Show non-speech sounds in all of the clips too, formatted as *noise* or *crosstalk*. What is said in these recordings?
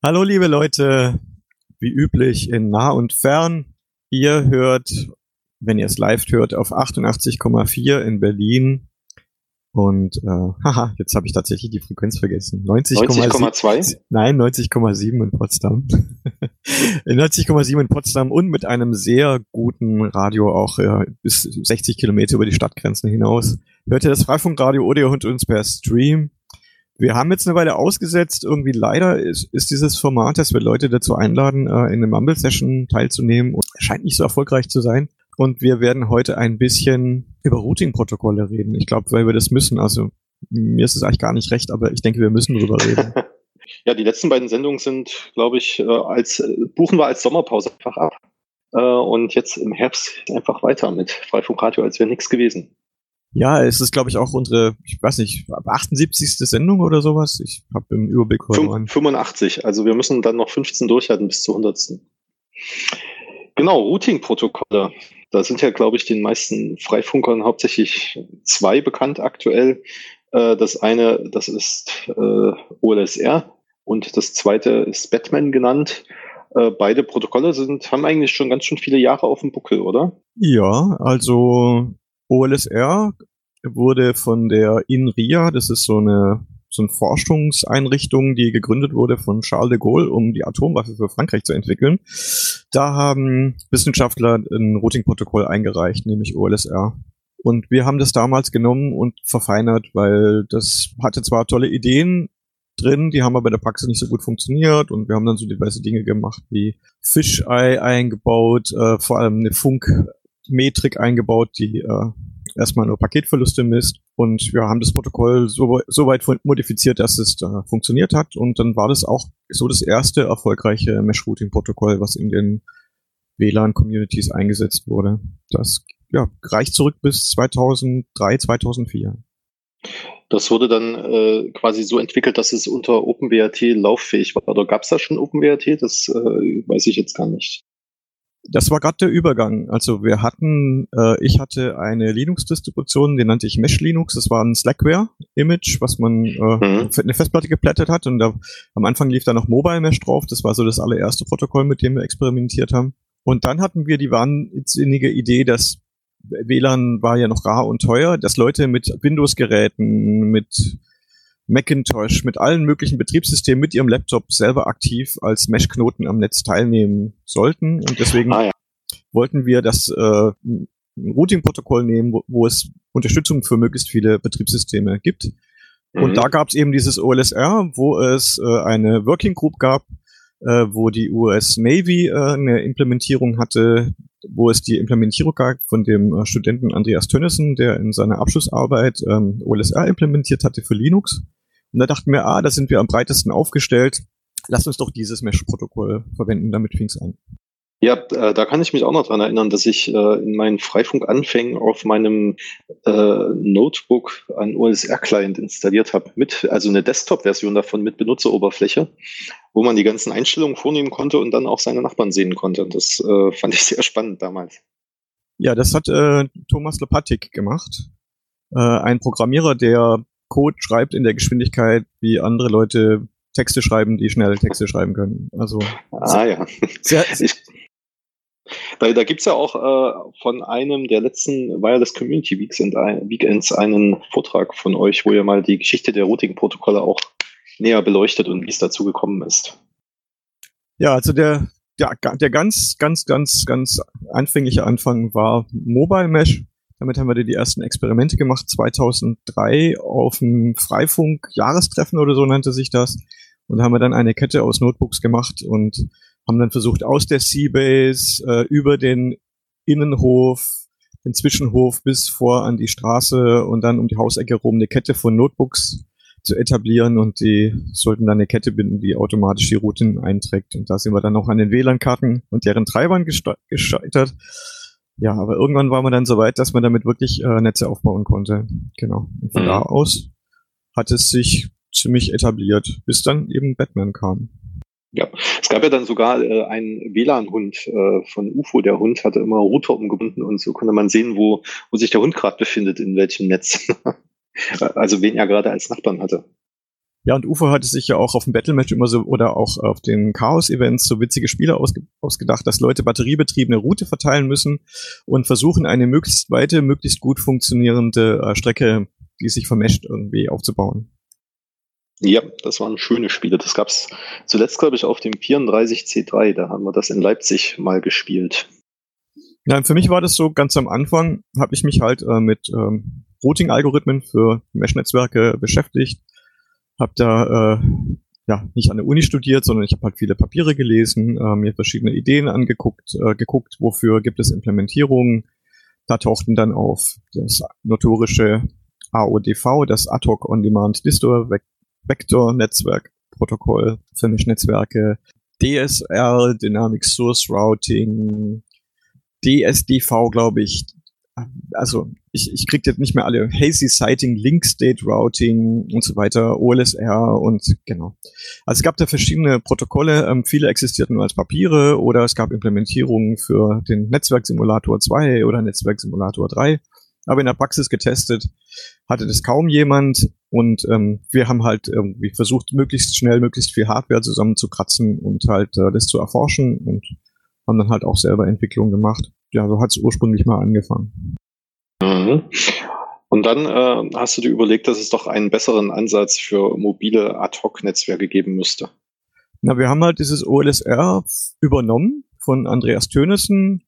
Hallo liebe Leute, wie üblich in nah und fern. Ihr hört, wenn ihr es live hört, auf 88,4 in Berlin. Und äh, *laughs* haha, jetzt habe ich tatsächlich die Frequenz vergessen. 90,2? 90, nein, 90,7 in Potsdam. *laughs* 90,7 in Potsdam und mit einem sehr guten Radio auch äh, bis 60 Kilometer über die Stadtgrenzen hinaus. Hört ihr das Freifunkradio oder ihr hört uns per Stream. Wir haben jetzt eine Weile ausgesetzt. Irgendwie leider ist, ist dieses Format, dass wir Leute dazu einladen, äh, in eine Mumble-Session teilzunehmen, und scheint nicht so erfolgreich zu sein. Und wir werden heute ein bisschen über Routing-Protokolle reden. Ich glaube, weil wir das müssen. Also mir ist es eigentlich gar nicht recht, aber ich denke, wir müssen darüber reden. *laughs* ja, die letzten beiden Sendungen sind, glaube ich, äh, als buchen wir als Sommerpause einfach ab. Äh, und jetzt im Herbst einfach weiter mit Freifunkradio, als wäre nichts gewesen. Ja, es ist, glaube ich, auch unsere, ich weiß nicht, 78. Sendung oder sowas. Ich habe im Überblick verloren. 85, also wir müssen dann noch 15 durchhalten bis zur 100. Genau, Routing-Protokolle. Da sind ja, glaube ich, den meisten Freifunkern hauptsächlich zwei bekannt aktuell. Äh, das eine, das ist äh, OLSR und das zweite ist Batman genannt. Äh, beide Protokolle sind, haben eigentlich schon ganz schön viele Jahre auf dem Buckel, oder? Ja, also OLSR wurde von der INRIA, das ist so eine, so eine Forschungseinrichtung, die gegründet wurde von Charles de Gaulle, um die Atomwaffe für Frankreich zu entwickeln. Da haben Wissenschaftler ein Routing-Protokoll eingereicht, nämlich OLSR. Und wir haben das damals genommen und verfeinert, weil das hatte zwar tolle Ideen drin, die haben aber in der Praxis nicht so gut funktioniert und wir haben dann so diverse Dinge gemacht wie Fisheye eingebaut, äh, vor allem eine Funk Metrik eingebaut, die äh, erstmal nur Paketverluste misst. Und wir haben das Protokoll so, so weit modifiziert, dass es da funktioniert hat. Und dann war das auch so das erste erfolgreiche Mesh-Routing-Protokoll, was in den WLAN-Communities eingesetzt wurde. Das ja, reicht zurück bis 2003, 2004. Das wurde dann äh, quasi so entwickelt, dass es unter OpenWrt lauffähig war. Oder gab es da schon OpenWrt? Das äh, weiß ich jetzt gar nicht das war gerade der Übergang. Also wir hatten, äh, ich hatte eine Linux-Distribution, die nannte ich Mesh Linux. Das war ein Slackware-Image, was man äh, mhm. eine Festplatte geplättet hat. Und da, am Anfang lief da noch Mobile Mesh drauf. Das war so das allererste Protokoll, mit dem wir experimentiert haben. Und dann hatten wir die wahnsinnige Idee, dass WLAN war ja noch rar und teuer, dass Leute mit Windows-Geräten, mit Macintosh mit allen möglichen Betriebssystemen mit ihrem Laptop selber aktiv als Mesh-Knoten am Netz teilnehmen sollten. Und deswegen ah, ja. wollten wir das äh, Routing-Protokoll nehmen, wo, wo, es Unterstützung für möglichst viele Betriebssysteme gibt. Mhm. Und da gab es eben dieses OLSR, wo es äh, eine Working Group gab, äh, wo die US Navy äh, eine Implementierung hatte, wo es die Implementierung gab von dem äh, Studenten Andreas Tönnissen, der in seiner Abschlussarbeit ähm, OLSR implementiert hatte für Linux. Und da dachten wir, ah, da sind wir am breitesten aufgestellt. Lass uns doch dieses Mesh-Protokoll verwenden. Damit fing es an. Ja, äh, da kann ich mich auch noch dran erinnern, dass ich äh, in meinen Freifunk-Anfängen auf meinem äh, Notebook einen OSR-Client installiert habe, mit, also eine Desktop-Version davon mit Benutzeroberfläche, wo man die ganzen Einstellungen vornehmen konnte und dann auch seine Nachbarn sehen konnte. Und das *laughs* fand ich sehr spannend damals. Ja, das hat äh, Thomas Lepatik gemacht. Äh, ein Programmierer, der Code schreibt in der Geschwindigkeit, wie andere Leute Texte schreiben, die schnell Texte schreiben können. Also ah ja. Sehr, *laughs* ich, da, da gibt es ja auch äh, von einem der letzten Wireless Community Weeks and, Weekends einen Vortrag von euch, wo ihr mal die Geschichte der Routing-Protokolle auch näher beleuchtet und wie es dazu gekommen ist. Ja, also der, der, der ganz, ganz, ganz, ganz anfängliche Anfang war Mobile Mesh. Damit haben wir die ersten Experimente gemacht, 2003 auf dem Freifunk-Jahrestreffen oder so nannte sich das. Und da haben wir dann eine Kette aus Notebooks gemacht und haben dann versucht, aus der Seabase äh, über den Innenhof, den Zwischenhof bis vor an die Straße und dann um die Hausecke rum eine Kette von Notebooks zu etablieren und die sollten dann eine Kette binden, die automatisch die Routen einträgt. Und da sind wir dann auch an den WLAN-Karten und deren Treibern gescheitert. Ja, aber irgendwann war man dann so weit, dass man damit wirklich äh, Netze aufbauen konnte. Genau. Und von mhm. da aus hat es sich ziemlich etabliert, bis dann eben Batman kam. Ja, es gab ja dann sogar äh, einen WLAN-Hund äh, von UFO. Der Hund hatte immer Router umgebunden und so konnte man sehen, wo, wo sich der Hund gerade befindet, in welchem Netz. *laughs* also wen er gerade als Nachbarn hatte. Ja, und UFO hatte sich ja auch auf dem Battlematch immer so oder auch auf den Chaos-Events so witzige Spiele ausge ausgedacht, dass Leute batteriebetriebene Route verteilen müssen und versuchen, eine möglichst weite, möglichst gut funktionierende äh, Strecke, die sich vermescht, irgendwie aufzubauen. Ja, das waren schöne Spiele. Das gab's zuletzt, glaube ich, auf dem 34C3. Da haben wir das in Leipzig mal gespielt. Ja, für mich war das so ganz am Anfang, habe ich mich halt äh, mit ähm, Routing-Algorithmen für Mesh-Netzwerke beschäftigt habe da äh, ja nicht an der Uni studiert, sondern ich habe halt viele Papiere gelesen, äh, mir verschiedene Ideen angeguckt, äh, geguckt, wofür gibt es Implementierungen. Da tauchten dann auf das notorische AODV, das Ad hoc On Demand Distor Vector Netzwerk Protokoll für Mesh-Netzwerke, DSR, Dynamic Source Routing, DSDV, glaube ich, also ich, ich kriege jetzt nicht mehr alle Hazy Sighting, Link State Routing und so weiter, OLSR und genau. Also es gab da verschiedene Protokolle, ähm, viele existierten nur als Papiere oder es gab Implementierungen für den Netzwerksimulator 2 oder Netzwerksimulator 3. Aber in der Praxis getestet hatte das kaum jemand und ähm, wir haben halt irgendwie versucht, möglichst schnell, möglichst viel Hardware zusammenzukratzen und halt äh, das zu erforschen und haben dann halt auch selber Entwicklung gemacht. Ja, so hat es ursprünglich mal angefangen. Mhm. Und dann äh, hast du dir überlegt, dass es doch einen besseren Ansatz für mobile Ad-Hoc-Netzwerke geben müsste. Na, wir haben halt dieses OLSR übernommen von Andreas Tönissen.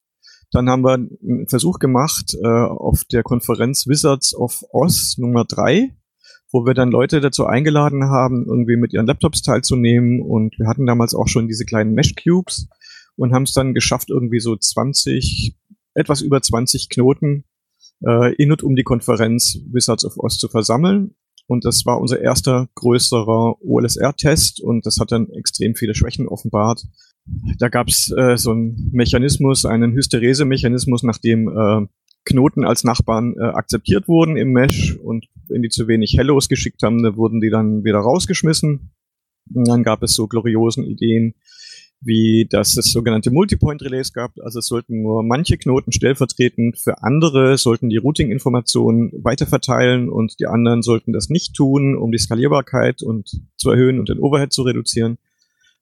Dann haben wir einen Versuch gemacht äh, auf der Konferenz Wizards of Oz Nummer drei, wo wir dann Leute dazu eingeladen haben, irgendwie mit ihren Laptops teilzunehmen. Und wir hatten damals auch schon diese kleinen Mesh Cubes und haben es dann geschafft, irgendwie so 20, etwas über 20 Knoten äh, in und um die Konferenz Wizards of Oz zu versammeln. Und das war unser erster größerer OLSR-Test und das hat dann extrem viele Schwächen offenbart. Da gab es äh, so einen Mechanismus, einen Hysterese-Mechanismus, nachdem äh, Knoten als Nachbarn äh, akzeptiert wurden im Mesh und wenn die zu wenig Hellos geschickt haben, dann wurden die dann wieder rausgeschmissen. Und dann gab es so gloriosen Ideen, wie dass es sogenannte Multipoint-Relays gab. Also es sollten nur manche Knoten stellvertretend für andere, sollten die Routing-Informationen weiterverteilen und die anderen sollten das nicht tun, um die Skalierbarkeit und zu erhöhen und den Overhead zu reduzieren.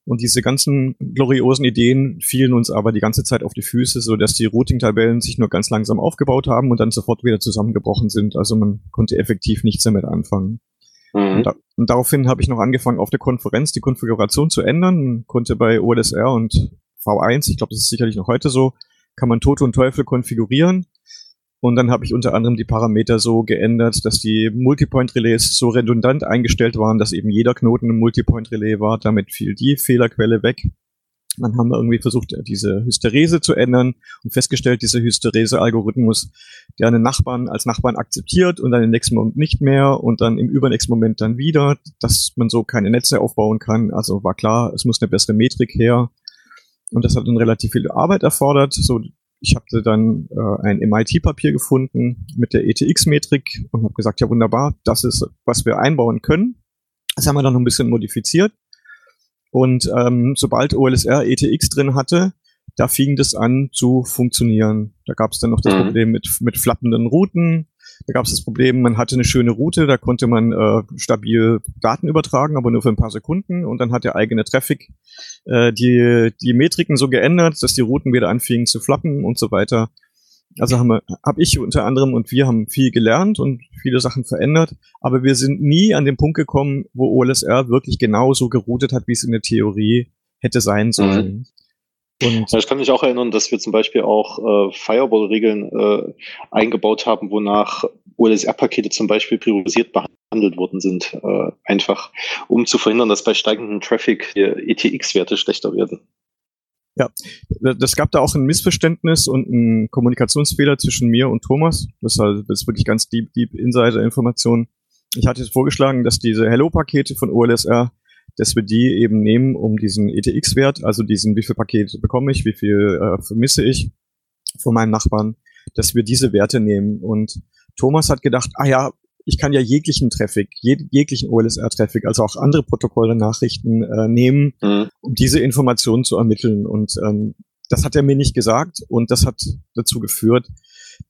Und diese ganzen gloriosen Ideen fielen uns aber die ganze Zeit auf die Füße, so dass die Routing-Tabellen sich nur ganz langsam aufgebaut haben und dann sofort wieder zusammengebrochen sind. Also man konnte effektiv nichts damit anfangen. Mhm. Da, und, daraufhin habe ich noch angefangen, auf der Konferenz die Konfiguration zu ändern, konnte bei OLSR und V1, ich glaube, das ist sicherlich noch heute so, kann man Tote und Teufel konfigurieren. Und dann habe ich unter anderem die Parameter so geändert, dass die Multipoint-Relais so redundant eingestellt waren, dass eben jeder Knoten ein Multipoint-Relais war. Damit fiel die Fehlerquelle weg. Dann haben wir irgendwie versucht, diese Hysterese zu ändern und festgestellt, dieser Hysterese-Algorithmus, der einen Nachbarn als Nachbarn akzeptiert und dann im nächsten Moment nicht mehr und dann im übernächsten Moment dann wieder, dass man so keine Netze aufbauen kann. Also war klar, es muss eine bessere Metrik her. Und das hat dann relativ viel Arbeit erfordert. So, ich habe dann äh, ein MIT-Papier gefunden mit der ETX-Metrik und habe gesagt, ja wunderbar, das ist, was wir einbauen können. Das haben wir dann noch ein bisschen modifiziert und ähm, sobald OLSR ETX drin hatte, da fing das an zu funktionieren. Da gab es dann noch das mhm. Problem mit, mit flappenden Routen. Da gab es das Problem, man hatte eine schöne Route, da konnte man äh, stabil Daten übertragen, aber nur für ein paar Sekunden. Und dann hat der eigene Traffic äh, die, die Metriken so geändert, dass die Routen wieder anfingen zu flappen und so weiter. Also haben wir, hab ich unter anderem und wir haben viel gelernt und viele Sachen verändert, aber wir sind nie an den Punkt gekommen, wo OLSR wirklich genauso geroutet hat, wie es in der Theorie hätte sein sollen. Mhm. Und ich kann mich auch erinnern, dass wir zum Beispiel auch äh, Firewall-Regeln äh, eingebaut haben, wonach OLSR-Pakete zum Beispiel priorisiert behandelt worden sind, äh, einfach um zu verhindern, dass bei steigendem Traffic die ETX-Werte schlechter werden. Ja, das gab da auch ein Missverständnis und einen Kommunikationsfehler zwischen mir und Thomas. Das ist, halt, das ist wirklich ganz deep, deep Insider-Information. Ich hatte vorgeschlagen, dass diese Hello-Pakete von OLSR, dass wir die eben nehmen, um diesen ETX-Wert, also diesen, wie viel Pakete bekomme ich, wie viel äh, vermisse ich von meinen Nachbarn, dass wir diese Werte nehmen. Und Thomas hat gedacht, ah ja, ich kann ja jeglichen Traffic, jeg jeglichen OLSR-Traffic, also auch andere Protokolle Nachrichten äh, nehmen, mhm. um diese Informationen zu ermitteln. Und ähm, das hat er mir nicht gesagt und das hat dazu geführt,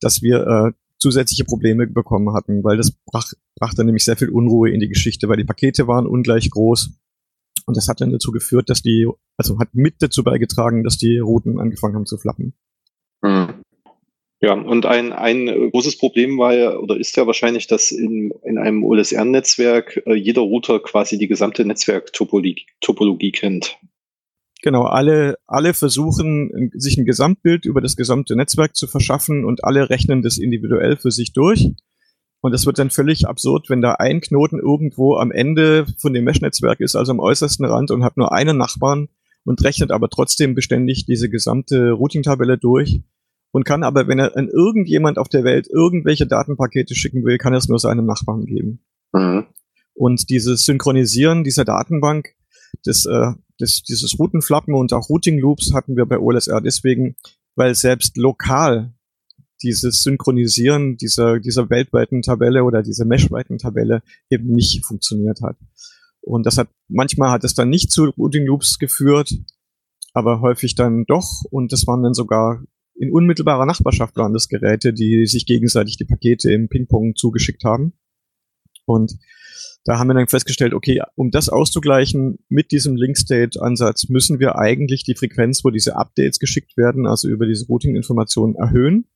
dass wir äh, zusätzliche Probleme bekommen hatten, weil das brach, brachte nämlich sehr viel Unruhe in die Geschichte, weil die Pakete waren ungleich groß. Und das hat dann dazu geführt, dass die, also hat mit dazu beigetragen, dass die Routen angefangen haben zu flappen. Mhm. Ja, und ein, ein großes Problem war ja oder ist ja wahrscheinlich, dass in, in einem OLSR-Netzwerk äh, jeder Router quasi die gesamte Netzwerktopologie Topologie kennt. Genau, alle, alle versuchen, sich ein Gesamtbild über das gesamte Netzwerk zu verschaffen und alle rechnen das individuell für sich durch. Und das wird dann völlig absurd, wenn da ein Knoten irgendwo am Ende von dem Mesh-Netzwerk ist, also am äußersten Rand und hat nur einen Nachbarn und rechnet aber trotzdem beständig diese gesamte Routing-Tabelle durch und kann aber, wenn er an irgendjemand auf der Welt irgendwelche Datenpakete schicken will, kann er es nur seinem Nachbarn geben. Mhm. Und dieses Synchronisieren dieser Datenbank, das, äh, das, dieses Routenflappen und auch Routing Loops hatten wir bei OLSR deswegen, weil selbst lokal dieses Synchronisieren dieser, dieser weltweiten Tabelle oder dieser meshweiten Tabelle eben nicht funktioniert hat. Und das hat, manchmal hat es dann nicht zu Routing Loops geführt, aber häufig dann doch. Und das waren dann sogar in unmittelbarer Nachbarschaft waren das Geräte, die sich gegenseitig die Pakete im Ping-Pong zugeschickt haben. Und da haben wir dann festgestellt, okay, um das auszugleichen mit diesem Link-State-Ansatz müssen wir eigentlich die Frequenz, wo diese Updates geschickt werden, also über diese Routing-Informationen erhöhen.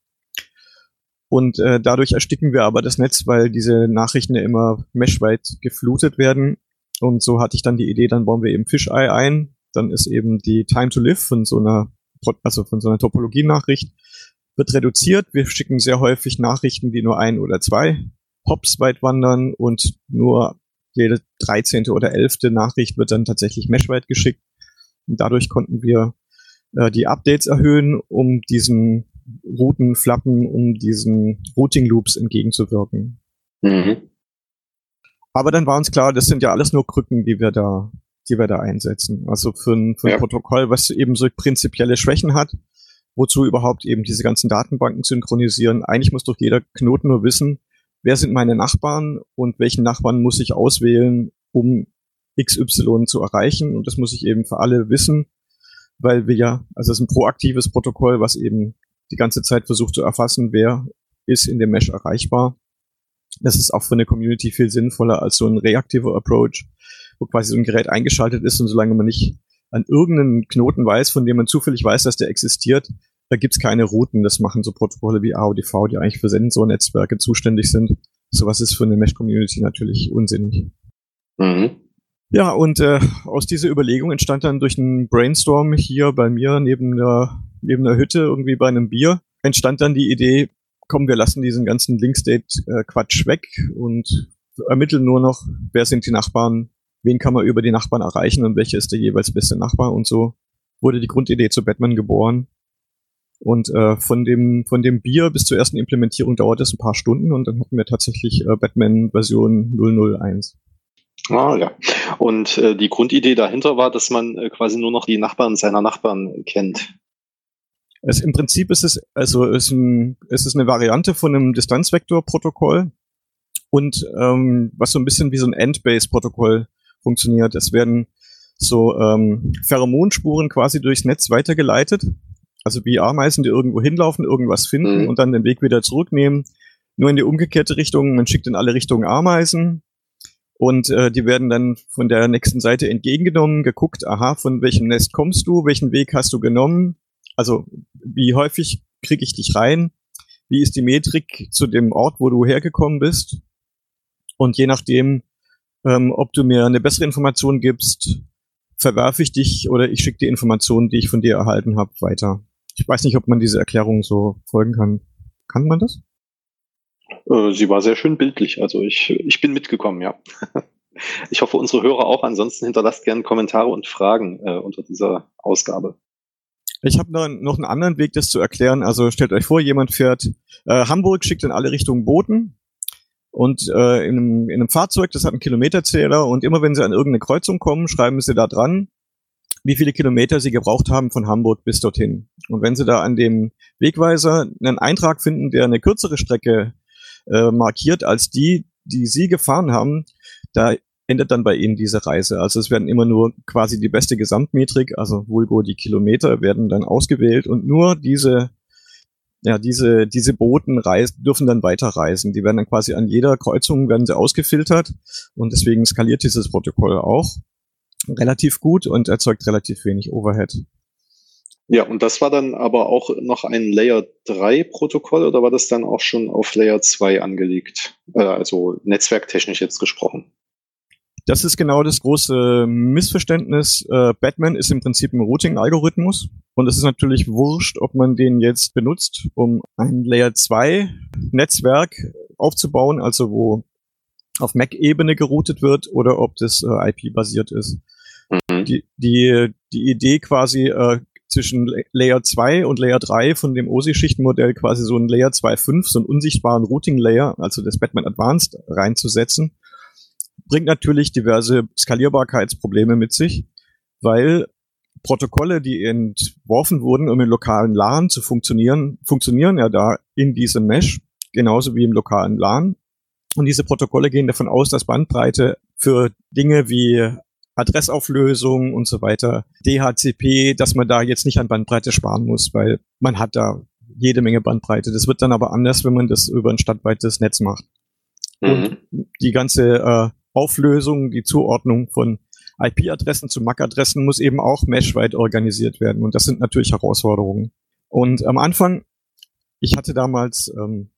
Und äh, dadurch ersticken wir aber das Netz, weil diese Nachrichten ja immer meshweit geflutet werden. Und so hatte ich dann die Idee, dann bauen wir eben Fisheye ein. Dann ist eben die Time to Live von so einer, also von so einer Topologie-Nachricht wird reduziert. Wir schicken sehr häufig Nachrichten, die nur ein oder zwei Hops weit wandern und nur jede 13. oder 11. Nachricht wird dann tatsächlich meshweit geschickt. Und dadurch konnten wir äh, die Updates erhöhen, um diesen Routen flappen, um diesen Routing Loops entgegenzuwirken. Mhm. Aber dann war uns klar, das sind ja alles nur Krücken, die wir da, die wir da einsetzen. Also für ein, für ein ja. Protokoll, was eben so prinzipielle Schwächen hat, wozu überhaupt eben diese ganzen Datenbanken synchronisieren. Eigentlich muss doch jeder Knoten nur wissen, wer sind meine Nachbarn und welchen Nachbarn muss ich auswählen, um XY zu erreichen. Und das muss ich eben für alle wissen, weil wir ja, also es ist ein proaktives Protokoll, was eben die ganze Zeit versucht zu erfassen, wer ist in dem Mesh erreichbar. Das ist auch für eine Community viel sinnvoller als so ein reaktiver Approach, wo quasi so ein Gerät eingeschaltet ist und solange man nicht an irgendeinen Knoten weiß, von dem man zufällig weiß, dass der existiert, da gibt's keine Routen. Das machen so Protokolle wie AODV, die eigentlich für Sensornetzwerke zuständig sind. Sowas ist für eine Mesh-Community natürlich unsinnig. Mhm. Ja, und äh, aus dieser Überlegung entstand dann durch einen Brainstorm hier bei mir neben der, neben der Hütte irgendwie bei einem Bier, entstand dann die Idee, komm, wir lassen diesen ganzen Link-State-Quatsch weg und ermitteln nur noch, wer sind die Nachbarn, wen kann man über die Nachbarn erreichen und welcher ist der jeweils beste Nachbar und so wurde die Grundidee zu Batman geboren. Und äh, von dem von dem Bier bis zur ersten Implementierung dauert es ein paar Stunden und dann hatten wir tatsächlich äh, Batman Version 001. Ah ja. Und äh, die Grundidee dahinter war, dass man äh, quasi nur noch die Nachbarn seiner Nachbarn kennt. Es, Im Prinzip ist es, also ist ein, es ist eine Variante von einem Distanzvektor-Protokoll und ähm, was so ein bisschen wie so ein Endbase-Protokoll funktioniert. Es werden so ähm, Pheromonspuren quasi durchs Netz weitergeleitet. Also wie Ameisen, die irgendwo hinlaufen, irgendwas finden mhm. und dann den Weg wieder zurücknehmen. Nur in die umgekehrte Richtung. Man schickt in alle Richtungen Ameisen und äh, die werden dann von der nächsten Seite entgegengenommen, geguckt, aha, von welchem Nest kommst du, welchen Weg hast du genommen? Also wie häufig kriege ich dich rein? Wie ist die Metrik zu dem Ort, wo du hergekommen bist? Und je nachdem, ähm, ob du mir eine bessere Information gibst, verwerfe ich dich oder ich schicke die Informationen, die ich von dir erhalten habe, weiter. Ich weiß nicht, ob man diese Erklärung so folgen kann. Kann man das? Äh, sie war sehr schön bildlich. Also ich, ich bin mitgekommen, ja. *laughs* Ich hoffe, unsere Hörer auch. Ansonsten hinterlasst gerne Kommentare und Fragen äh, unter dieser Ausgabe. Ich habe noch, noch einen anderen Weg, das zu erklären. Also stellt euch vor, jemand fährt äh, Hamburg, schickt in alle Richtungen Boten und äh, in, einem, in einem Fahrzeug, das hat einen Kilometerzähler und immer wenn sie an irgendeine Kreuzung kommen, schreiben sie da dran, wie viele Kilometer sie gebraucht haben von Hamburg bis dorthin. Und wenn sie da an dem Wegweiser einen Eintrag finden, der eine kürzere Strecke äh, markiert als die, die sie gefahren haben, da endet dann bei ihnen diese Reise. Also es werden immer nur quasi die beste Gesamtmetrik, also vulgo die Kilometer, werden dann ausgewählt und nur diese ja, diese, diese Boten reisen, dürfen dann weiterreisen. Die werden dann quasi an jeder Kreuzung werden sie ausgefiltert und deswegen skaliert dieses Protokoll auch relativ gut und erzeugt relativ wenig Overhead. Ja, und das war dann aber auch noch ein Layer 3 Protokoll oder war das dann auch schon auf Layer 2 angelegt? Äh, also netzwerktechnisch jetzt gesprochen. Das ist genau das große Missverständnis. Äh, Batman ist im Prinzip ein Routing-Algorithmus. Und es ist natürlich wurscht, ob man den jetzt benutzt, um ein Layer 2 Netzwerk aufzubauen, also wo auf Mac-Ebene geroutet wird oder ob das äh, IP-basiert ist. Mhm. Die, die, die Idee quasi äh, zwischen Layer 2 und Layer 3 von dem OSI-Schichtenmodell quasi so ein Layer 2.5, so einen unsichtbaren Routing-Layer, also das Batman Advanced reinzusetzen, bringt natürlich diverse Skalierbarkeitsprobleme mit sich, weil Protokolle, die entworfen wurden, um im lokalen LAN zu funktionieren, funktionieren ja da in diesem Mesh, genauso wie im lokalen LAN. Und diese Protokolle gehen davon aus, dass Bandbreite für Dinge wie Adressauflösung und so weiter, DHCP, dass man da jetzt nicht an Bandbreite sparen muss, weil man hat da jede Menge Bandbreite. Das wird dann aber anders, wenn man das über ein stadtweites Netz macht. Mhm. Und die ganze äh, Auflösung, die Zuordnung von IP-Adressen zu MAC-Adressen muss eben auch meshweit organisiert werden. Und das sind natürlich Herausforderungen. Und am Anfang, ich hatte damals ähm,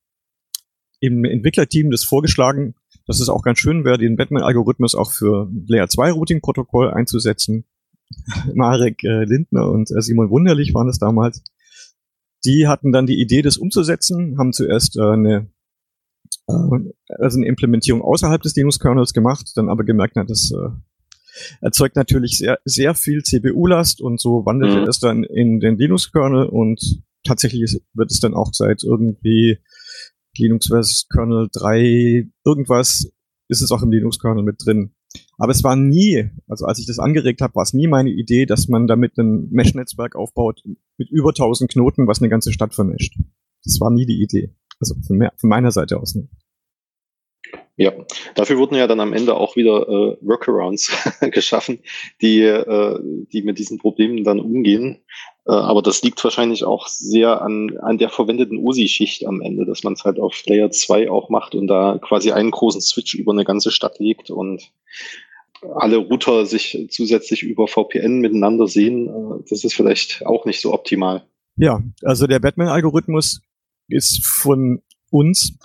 im Entwicklerteam das vorgeschlagen, dass es auch ganz schön wäre, den Batman-Algorithmus auch für Layer 2 Routing-Protokoll einzusetzen. *laughs* Marek äh, Lindner und äh, Simon Wunderlich waren es damals. Die hatten dann die Idee, das umzusetzen, haben zuerst äh, eine äh, also eine Implementierung außerhalb des Linux-Kernels gemacht, dann aber gemerkt, na, das äh, erzeugt natürlich sehr, sehr viel CPU-Last und so wandelte mhm. es dann in den Linux-Kernel und tatsächlich wird es dann auch seit irgendwie Linux vs. Kernel 3 irgendwas ist es auch im Linux-Kernel mit drin. Aber es war nie, also als ich das angeregt habe, war es nie meine Idee, dass man damit ein Mesh-Netzwerk aufbaut mit über 1000 Knoten, was eine ganze Stadt vermischt. Das war nie die Idee. Also von, mehr, von meiner Seite aus nicht. Ja, dafür wurden ja dann am Ende auch wieder äh, Workarounds *laughs* geschaffen, die, äh, die mit diesen Problemen dann umgehen. Äh, aber das liegt wahrscheinlich auch sehr an, an der verwendeten OSI-Schicht am Ende, dass man es halt auf Layer 2 auch macht und da quasi einen großen Switch über eine ganze Stadt legt und alle Router sich zusätzlich über VPN miteinander sehen. Äh, das ist vielleicht auch nicht so optimal. Ja, also der Batman-Algorithmus ist von uns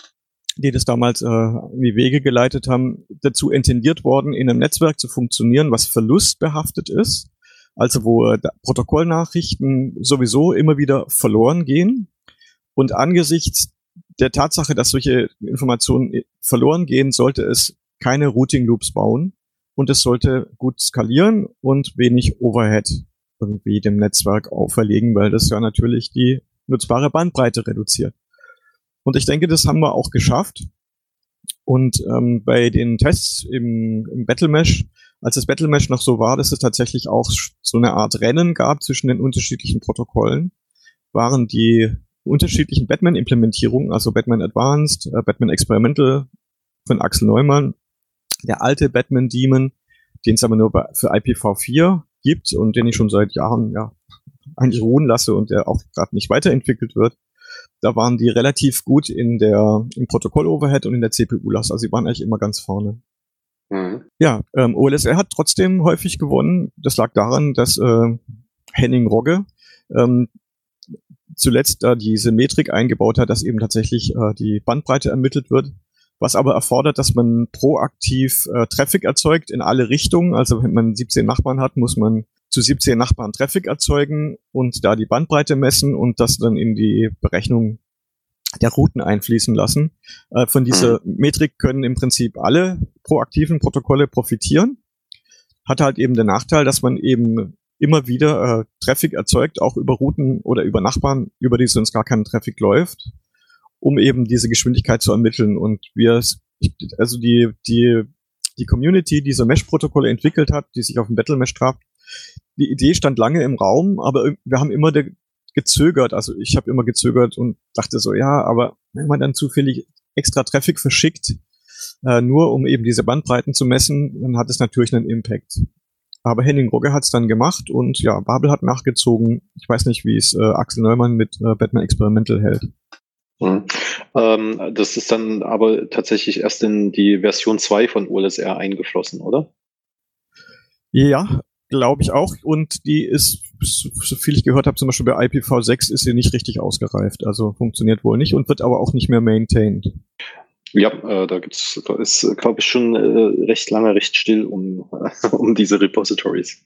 die das damals äh, die Wege geleitet haben, dazu intendiert worden, in einem Netzwerk zu funktionieren, was verlustbehaftet ist, also wo äh, Protokollnachrichten sowieso immer wieder verloren gehen. Und angesichts der Tatsache, dass solche Informationen äh, verloren gehen, sollte es keine Routing Loops bauen und es sollte gut skalieren und wenig Overhead irgendwie dem Netzwerk auferlegen, weil das ja natürlich die nutzbare Bandbreite reduziert. Und ich denke, das haben wir auch geschafft. Und ähm, bei den Tests im, im Battle Mesh, als das Battle Mesh noch so war, dass es tatsächlich auch so eine Art Rennen gab zwischen den unterschiedlichen Protokollen, waren die unterschiedlichen Batman-Implementierungen, also Batman Advanced, äh, Batman Experimental von Axel Neumann, der alte Batman Demon, den es aber nur für IPv4 gibt und den ich schon seit Jahren ja eigentlich ruhen lasse und der auch gerade nicht weiterentwickelt wird da waren die relativ gut in der, im Protokoll-Overhead und in der CPU-Last. Also sie waren eigentlich immer ganz vorne. Mhm. Ja, ähm, OLSR hat trotzdem häufig gewonnen. Das lag daran, dass äh, Henning Rogge ähm, zuletzt da diese Metrik eingebaut hat, dass eben tatsächlich äh, die Bandbreite ermittelt wird, was aber erfordert, dass man proaktiv äh, Traffic erzeugt in alle Richtungen. Also wenn man 17 Nachbarn hat, muss man zu 17 Nachbarn Traffic erzeugen und da die Bandbreite messen und das dann in die Berechnung der Routen einfließen lassen. Äh, von dieser mhm. Metrik können im Prinzip alle proaktiven Protokolle profitieren. Hat halt eben den Nachteil, dass man eben immer wieder äh, Traffic erzeugt, auch über Routen oder über Nachbarn, über die sonst gar kein Traffic läuft, um eben diese Geschwindigkeit zu ermitteln. Und wir, also die, die, die Community, die diese Mesh-Protokolle entwickelt hat, die sich auf dem Battle Mesh traf, die Idee stand lange im Raum, aber wir haben immer gezögert. Also ich habe immer gezögert und dachte so, ja, aber wenn man dann zufällig extra Traffic verschickt, äh, nur um eben diese Bandbreiten zu messen, dann hat es natürlich einen Impact. Aber Henning Rogge hat es dann gemacht und ja, Babel hat nachgezogen. Ich weiß nicht, wie es äh, Axel Neumann mit äh, Batman Experimental hält. Mhm. Ähm, das ist dann aber tatsächlich erst in die Version 2 von OLSR eingeflossen, oder? Ja, glaube ich auch. Und die ist, so viel ich gehört habe, zum Beispiel bei IPv6 ist sie nicht richtig ausgereift. Also funktioniert wohl nicht und wird aber auch nicht mehr maintained. Ja, äh, da gibt's, da ist, glaube ich, schon äh, recht lange recht still um, *laughs* um diese Repositories.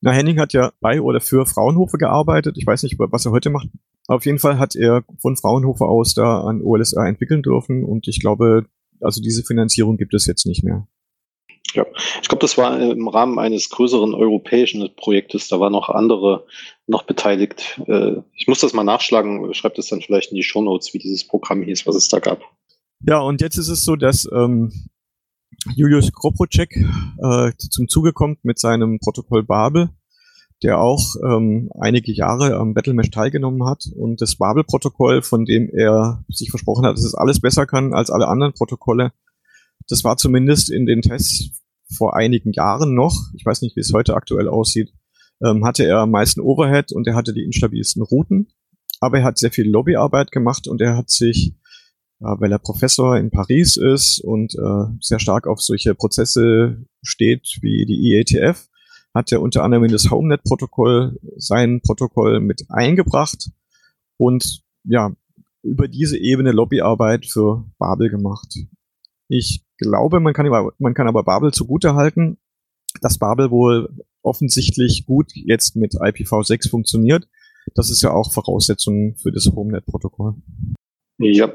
Na, Henning hat ja bei oder für Fraunhofer gearbeitet. Ich weiß nicht, was er heute macht. Auf jeden Fall hat er von Fraunhofer aus da an OLSR entwickeln dürfen und ich glaube, also diese Finanzierung gibt es jetzt nicht mehr. Ja, ich glaube, das war im Rahmen eines größeren europäischen Projektes. Da waren noch andere noch beteiligt. Äh, ich muss das mal nachschlagen. Schreibt es dann vielleicht in die Show Notes, wie dieses Programm hieß, was es da gab. Ja, und jetzt ist es so, dass ähm, Julius Kropocek äh, zum Zuge kommt mit seinem Protokoll Babel, der auch ähm, einige Jahre am Battlemesh teilgenommen hat. Und das Babel-Protokoll, von dem er sich versprochen hat, dass es alles besser kann als alle anderen Protokolle, das war zumindest in den Tests vor einigen Jahren noch, ich weiß nicht, wie es heute aktuell aussieht, ähm, hatte er am meisten Overhead und er hatte die instabilsten Routen. Aber er hat sehr viel Lobbyarbeit gemacht und er hat sich äh, weil er Professor in Paris ist und äh, sehr stark auf solche Prozesse steht wie die IETF, hat er unter anderem in das HomeNet-Protokoll sein Protokoll mit eingebracht und ja, über diese Ebene Lobbyarbeit für Babel gemacht. Ich glaube, man kann, man kann aber Babel zugutehalten, dass Babel wohl offensichtlich gut jetzt mit IPv6 funktioniert. Das ist ja auch Voraussetzung für das HomeNet-Protokoll. Ja,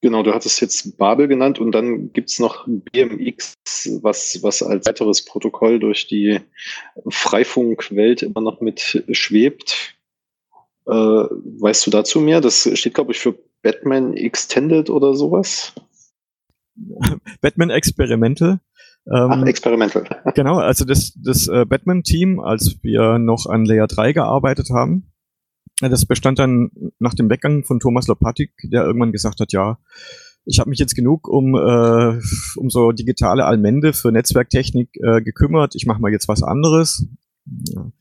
genau, du hattest jetzt Babel genannt und dann gibt's noch BMX, was, was als weiteres Protokoll durch die Freifunkwelt immer noch mit schwebt. Äh, weißt du dazu mehr? Das steht, glaube ich, für Batman Extended oder sowas. *laughs* Batman Experimental. Ähm, Ach, Experimental. *laughs* genau, also das, das äh, Batman-Team, als wir noch an Layer 3 gearbeitet haben, das bestand dann nach dem Weggang von Thomas Lopatik, der irgendwann gesagt hat, ja, ich habe mich jetzt genug um, äh, um so digitale Allmende für Netzwerktechnik äh, gekümmert, ich mache mal jetzt was anderes. Ja.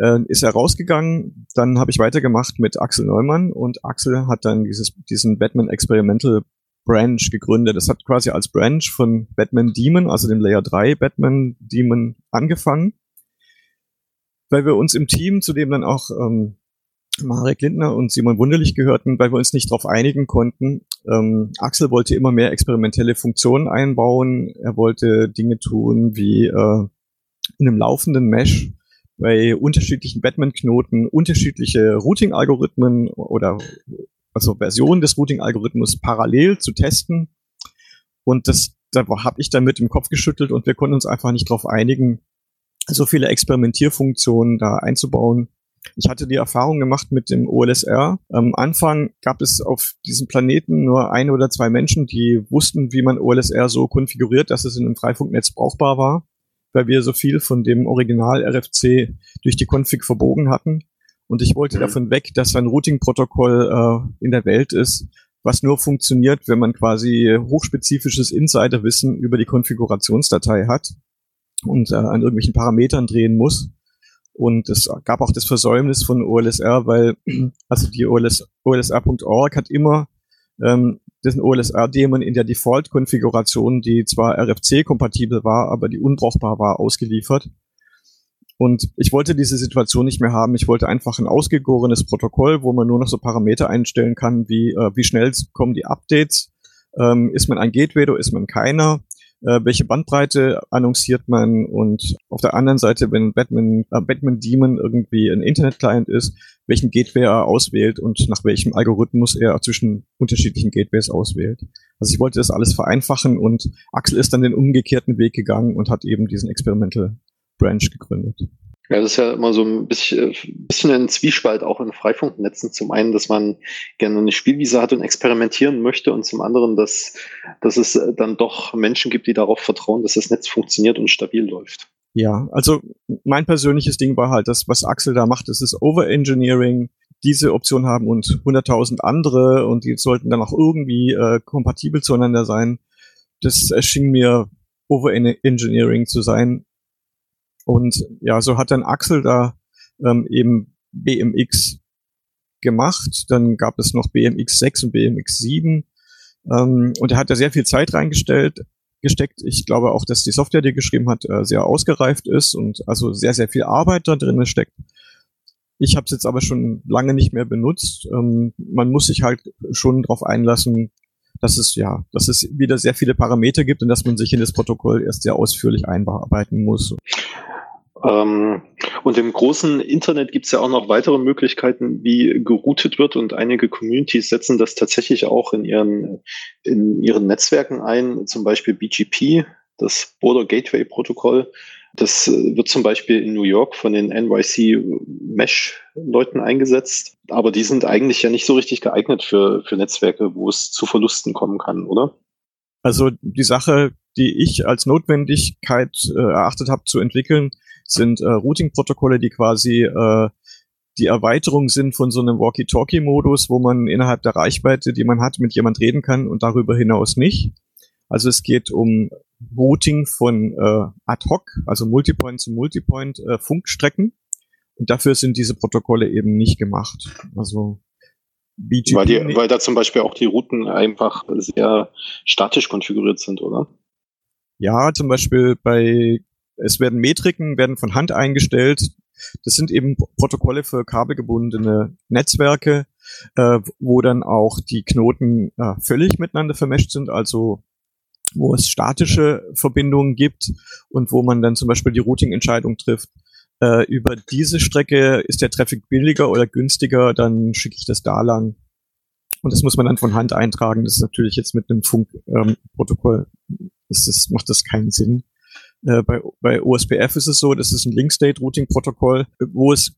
Äh, ist er rausgegangen, dann habe ich weitergemacht mit Axel Neumann und Axel hat dann dieses, diesen Batman Experimental Branch gegründet. Das hat quasi als Branch von Batman Demon, also dem Layer 3 Batman Demon angefangen, weil wir uns im Team zudem dann auch ähm, Marek Lindner und Simon Wunderlich gehörten, weil wir uns nicht darauf einigen konnten. Ähm, Axel wollte immer mehr experimentelle Funktionen einbauen. Er wollte Dinge tun wie äh, in einem laufenden Mesh bei unterschiedlichen Batman-Knoten unterschiedliche Routing-Algorithmen oder also Versionen des Routing-Algorithmus parallel zu testen. Und das, da habe ich dann mit dem Kopf geschüttelt und wir konnten uns einfach nicht darauf einigen, so viele Experimentierfunktionen da einzubauen ich hatte die Erfahrung gemacht mit dem OLSR. Am Anfang gab es auf diesem Planeten nur ein oder zwei Menschen, die wussten, wie man OLSR so konfiguriert, dass es in einem Freifunknetz brauchbar war, weil wir so viel von dem Original RFC durch die Config verbogen hatten. Und ich wollte mhm. davon weg, dass ein Routing-Protokoll äh, in der Welt ist, was nur funktioniert, wenn man quasi hochspezifisches Insiderwissen über die Konfigurationsdatei hat und äh, an irgendwelchen Parametern drehen muss. Und es gab auch das Versäumnis von OLSR, weil *clears throat* also die OLS, OLSR.org hat immer ähm, diesen OLSR-Daemon in der Default-Konfiguration, die zwar RFC-kompatibel war, aber die unbrauchbar war, ausgeliefert. Und ich wollte diese Situation nicht mehr haben. Ich wollte einfach ein ausgegorenes Protokoll, wo man nur noch so Parameter einstellen kann, wie äh, wie schnell kommen die Updates, ähm, ist man ein Gateway oder ist man keiner, äh, welche Bandbreite annonciert man und auf der anderen Seite, wenn Batman, äh, Batman Demon irgendwie ein Internet-Client ist, welchen Gateway er auswählt und nach welchem Algorithmus er zwischen unterschiedlichen Gateways auswählt. Also ich wollte das alles vereinfachen und Axel ist dann den umgekehrten Weg gegangen und hat eben diesen Experimental Branch gegründet. Ja, das ist ja immer so ein bisschen, bisschen ein Zwiespalt auch in Freifunknetzen. Zum einen, dass man gerne eine Spielwiese hat und experimentieren möchte und zum anderen, dass, dass es dann doch Menschen gibt, die darauf vertrauen, dass das Netz funktioniert und stabil läuft. Ja, also mein persönliches Ding war halt, das, was Axel da macht, das ist Overengineering. Diese Option haben und 100.000 andere und die sollten dann auch irgendwie äh, kompatibel zueinander sein. Das erschien mir Overengineering zu sein Und ja, so hat dann Axel da ähm, eben BMX gemacht. Dann gab es noch BMX 6 und BMX 7. Ähm, und er hat da sehr viel Zeit reingestellt, gesteckt. Ich glaube auch, dass die Software, die er geschrieben hat, äh, sehr ausgereift ist und also sehr, sehr viel Arbeit da drin steckt. Ich habe es jetzt aber schon lange nicht mehr benutzt. Ähm, man muss sich halt schon darauf einlassen, dass es ja, dass es wieder sehr viele Parameter gibt und dass man sich in das Protokoll erst sehr ausführlich einarbeiten muss. Ähm, und im großen Internet gibt es ja auch noch weitere Möglichkeiten, wie geroutet wird und einige Communities setzen das tatsächlich auch in ihren, in ihren Netzwerken ein, zum Beispiel BGP, das Border Gateway Protokoll. Das wird zum Beispiel in New York von den NYC Mesh-Leuten eingesetzt, aber die sind eigentlich ja nicht so richtig geeignet für, für Netzwerke, wo es zu Verlusten kommen kann, oder? Also die Sache, die ich als Notwendigkeit äh, erachtet habe zu entwickeln, sind äh, Routing-Protokolle, die quasi äh, die Erweiterung sind von so einem Walkie-Talkie-Modus, wo man innerhalb der Reichweite, die man hat, mit jemand reden kann und darüber hinaus nicht. Also es geht um Routing von äh, ad hoc, also Multipoint zu Multipoint äh, Funkstrecken. Und dafür sind diese Protokolle eben nicht gemacht. Also BGP weil, die, weil da zum Beispiel auch die Routen einfach sehr statisch konfiguriert sind, oder? Ja, zum Beispiel bei es werden Metriken, werden von Hand eingestellt. Das sind eben Protokolle für kabelgebundene Netzwerke, äh, wo dann auch die Knoten äh, völlig miteinander vermischt sind, also wo es statische Verbindungen gibt und wo man dann zum Beispiel die Routing-Entscheidung trifft. Äh, über diese Strecke ist der Traffic billiger oder günstiger, dann schicke ich das da lang. Und das muss man dann von Hand eintragen. Das ist natürlich jetzt mit einem Funkprotokoll, ähm, das, das macht das keinen Sinn. Äh, bei, bei OSPF ist es so, das ist ein Link-State-Routing-Protokoll, wo es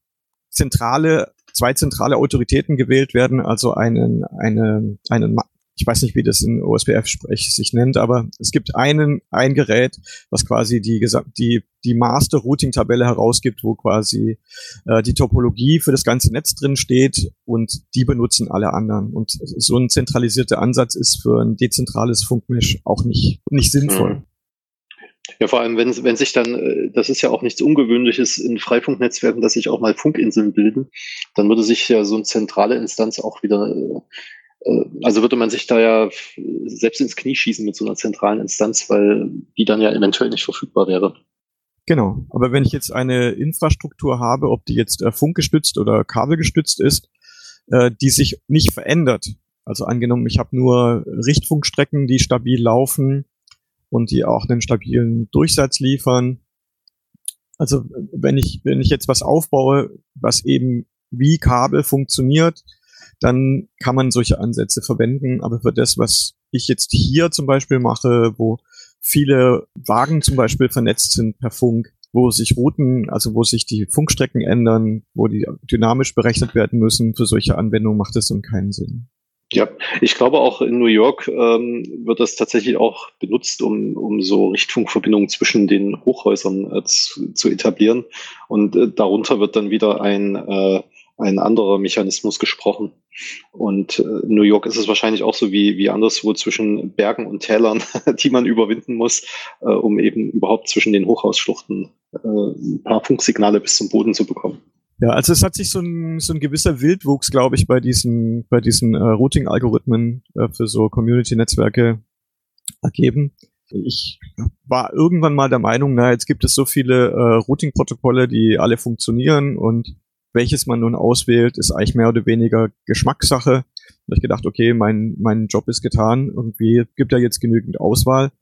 zentrale, zwei zentrale Autoritäten gewählt werden, also einen, eine, einen, ich weiß nicht, wie das in OSPF sich nennt, aber es gibt einen, ein Gerät, was quasi die, die, die Master-Routing-Tabelle herausgibt, wo quasi äh, die Topologie für das ganze Netz drin steht und die benutzen alle anderen. Und so ein zentralisierter Ansatz ist für ein dezentrales Funkmesh auch nicht, nicht sinnvoll. Mhm. Ja, vor allem, wenn, wenn sich dann, äh, das ist ja auch nichts Ungewöhnliches in Freifunknetzwerken, dass sich auch mal Funkinseln bilden, dann würde sich ja so eine zentrale Instanz auch wieder, äh, äh, also würde man sich da ja selbst ins Knie schießen mit so einer zentralen Instanz, weil die dann ja eventuell nicht verfügbar wäre. Genau, aber wenn ich jetzt eine Infrastruktur habe, ob die jetzt funkgestützt oder kabelgestützt ist, die sich nicht verändert, also angenommen, ich habe nur Richtfunkstrecken, die stabil laufen, und die auch einen stabilen Durchsatz liefern. Also wenn ich, wenn ich jetzt was aufbaue, was eben wie Kabel funktioniert, dann kann man solche Ansätze verwenden. Aber für das, was ich jetzt hier zum Beispiel mache, wo viele Wagen zum Beispiel vernetzt sind per Funk, wo sich Routen, also wo sich die Funkstrecken ändern, wo die dynamisch berechnet werden müssen, für solche Anwendungen macht es dann keinen Sinn. Ja, ich glaube auch in New York ähm, wird das tatsächlich auch benutzt, um, um so Richtfunkverbindungen zwischen den Hochhäusern äh, zu, zu, etablieren. Und äh, darunter wird dann wieder ein, äh, ein anderer Mechanismus gesprochen. Und äh, in New York ist es wahrscheinlich auch so wie, wie anderswo zwischen Bergen und Tälern, *laughs* die man überwinden muss, äh, um eben überhaupt zwischen den Hochhausschluchten äh, ein paar Funksignale bis zum Boden zu bekommen. Ja, also es hat sich so ein, so ein gewisser Wildwuchs, glaube ich, bei diesen, bei diesen äh, Routing-Algorithmen äh, für so Community-Netzwerke ergeben. Ich war irgendwann mal der Meinung, na, jetzt gibt es so viele äh, Routing-Protokolle, die alle funktionieren und welches man nun auswählt, ist eigentlich mehr oder weniger Geschmackssache. Da habe ich gedacht, okay, mein, mein Job ist getan. Irgendwie gibt da jetzt genügend Auswahl.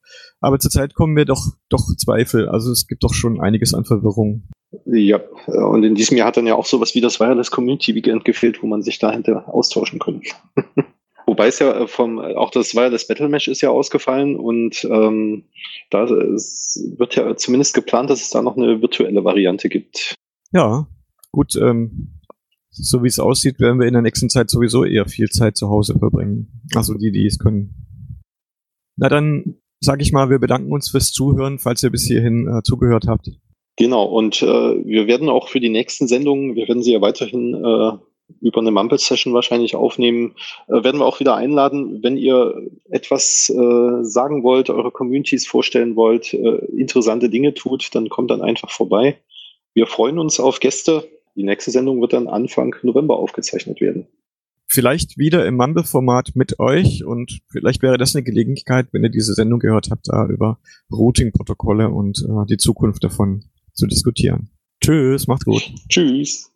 Aber zurzeit kommen mir doch, doch Zweifel. Also es gibt doch schon einiges an Verwirrung. Ja, und in diesem Jahr hat dann ja auch sowas wie das Wireless Community Weekend gefehlt, wo man sich dahinter austauschen könnte. *laughs* Wobei es ja vom, auch das Wireless Battle Mesh ist ja ausgefallen und ähm, da wird ja zumindest geplant, dass es da noch eine virtuelle Variante gibt. Ja, gut, ähm, so wie es aussieht, werden wir in der nächsten Zeit sowieso eher viel Zeit zu Hause verbringen. Also die, die es können. Na dann sage ich mal, wir bedanken uns fürs Zuhören, falls ihr bis hierhin äh, zugehört habt. Genau, und äh, wir werden auch für die nächsten Sendungen, wir werden sie ja weiterhin äh, über eine Mumble-Session wahrscheinlich aufnehmen. Äh, werden wir auch wieder einladen, wenn ihr etwas äh, sagen wollt, eure Communities vorstellen wollt, äh, interessante Dinge tut, dann kommt dann einfach vorbei. Wir freuen uns auf Gäste. Die nächste Sendung wird dann Anfang November aufgezeichnet werden. Vielleicht wieder im Mumble-Format mit euch und vielleicht wäre das eine Gelegenheit, wenn ihr diese Sendung gehört habt, da über Routing-Protokolle und äh, die Zukunft davon zu diskutieren. Tschüss, macht's gut. Tschüss.